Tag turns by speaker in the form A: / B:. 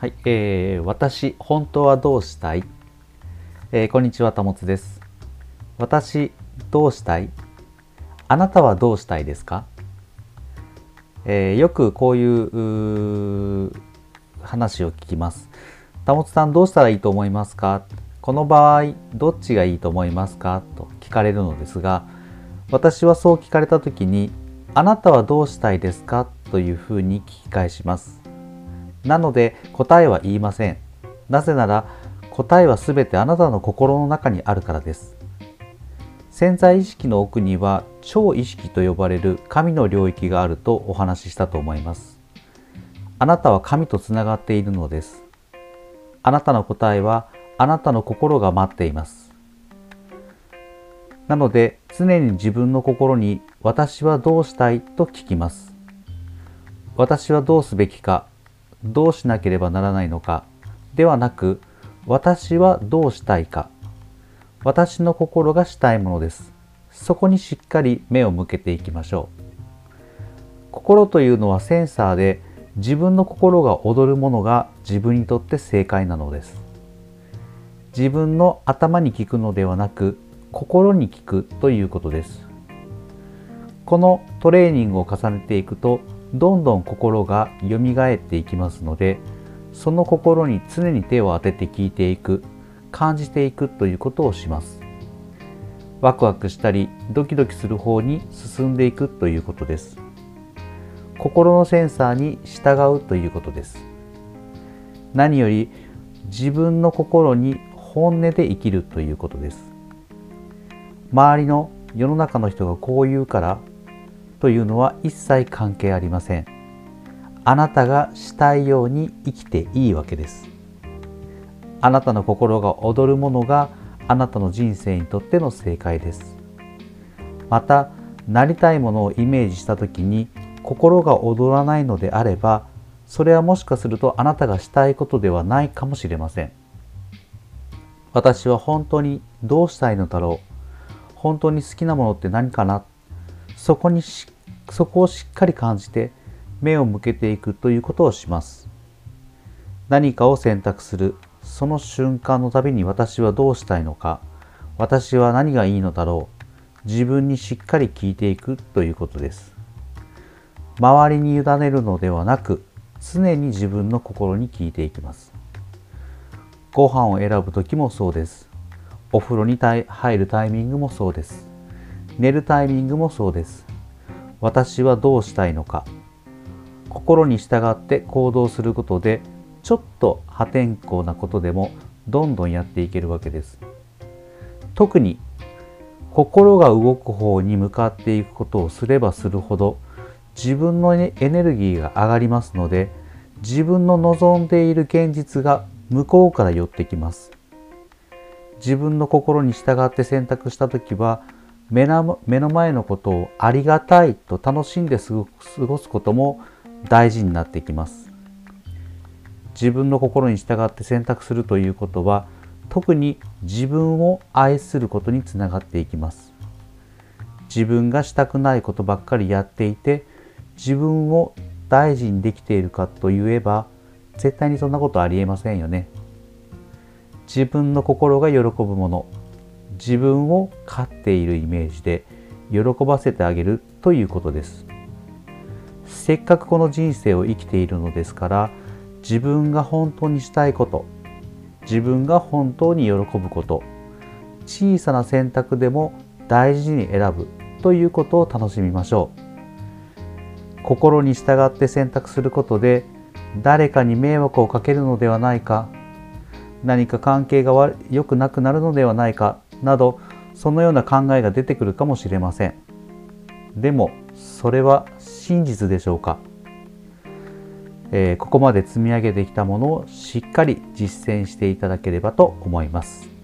A: はい、えー、私、本当はどうしたい、えー、こんにちは、たもつです。私、どうしたい？あなたはどうしたいですか、えー、よくこういう話を聞きます。たもつさん、どうしたらいいと思いますか？この場合、どっちがいいと思いますか？と聞かれるのですが、私はそう聞かれた時に、あなたはどうしたいですか？というふうに聞き返します。なので答えは言いません。なぜなら答えはすべてあなたの心の中にあるからです。潜在意識の奥には超意識と呼ばれる神の領域があるとお話ししたと思います。あなたは神とつながっているのです。あなたの答えはあなたの心が待っています。なので常に自分の心に私はどうしたいと聞きます。私はどうすべきかどうしなければならないのか。ではなく私はどうしたいか。私の心がしたいものです。そこにしっかり目を向けていきましょう。心というのはセンサーで自分の心が踊るものが自分にとって正解なのです。自分の頭に聞くのではなく心に聞くということです。このトレーニングを重ねていくとどんどん心が蘇っていきますのでその心に常に手を当てて聞いていく感じていくということをします。ワクワクしたりドキドキする方に進んでいくということです。心のセンサーに従うということです。何より自分の心に本音で生きるということです。周りの世の中の人がこう言うからというのは一切関係ありません。あなたがしたいように生きていいわけです。あなたの心が踊るものがあなたの人生にとっての正解です。またなりたいものをイメージした時に心が踊らないのであればそれはもしかするとあなたがしたいことではないかもしれません。私は本当にどうしたいのだろう。本当に好きなものって何かなそこにしそこをしっかり感じて目を向けていくということをします。何かを選択する。その瞬間のたびに私はどうしたいのか。私は何がいいのだろう。自分にしっかり聞いていくということです。周りに委ねるのではなく常に自分の心に聞いていきます。ご飯を選ぶ時もそうです。お風呂に入るタイミングもそうです。寝るタイミングもそうです。私はどうしたいのか。心に従って行動することでちょっと破天荒なことでもどんどんやっていけるわけです。特に心が動く方に向かっていくことをすればするほど自分のエネルギーが上がりますので自分の望んでいる現実が向こうから寄ってきます。自分の心に従って選択した時は目の前のことをありがたいと楽しんで過ごすことも大事になってきます。自分の心に従って選択するということは特に自分を愛することにつながっていきます。自分がしたくないことばっかりやっていて自分を大事にできているかといえば絶対にそんなことありえませんよね。自分の心が喜ぶもの自分を飼っているイメージで喜ばせてあげるということです。せっかくこの人生を生きているのですから自分が本当にしたいこと自分が本当に喜ぶこと小さな選択でも大事に選ぶということを楽しみましょう。心に従って選択することで誰かに迷惑をかけるのではないか何か関係が良くなくなるのではないかなどそのような考えが出てくるかもしれません。でもそれは真実でしょうか、えー、ここまで積み上げてきたものをしっかり実践していただければと思います。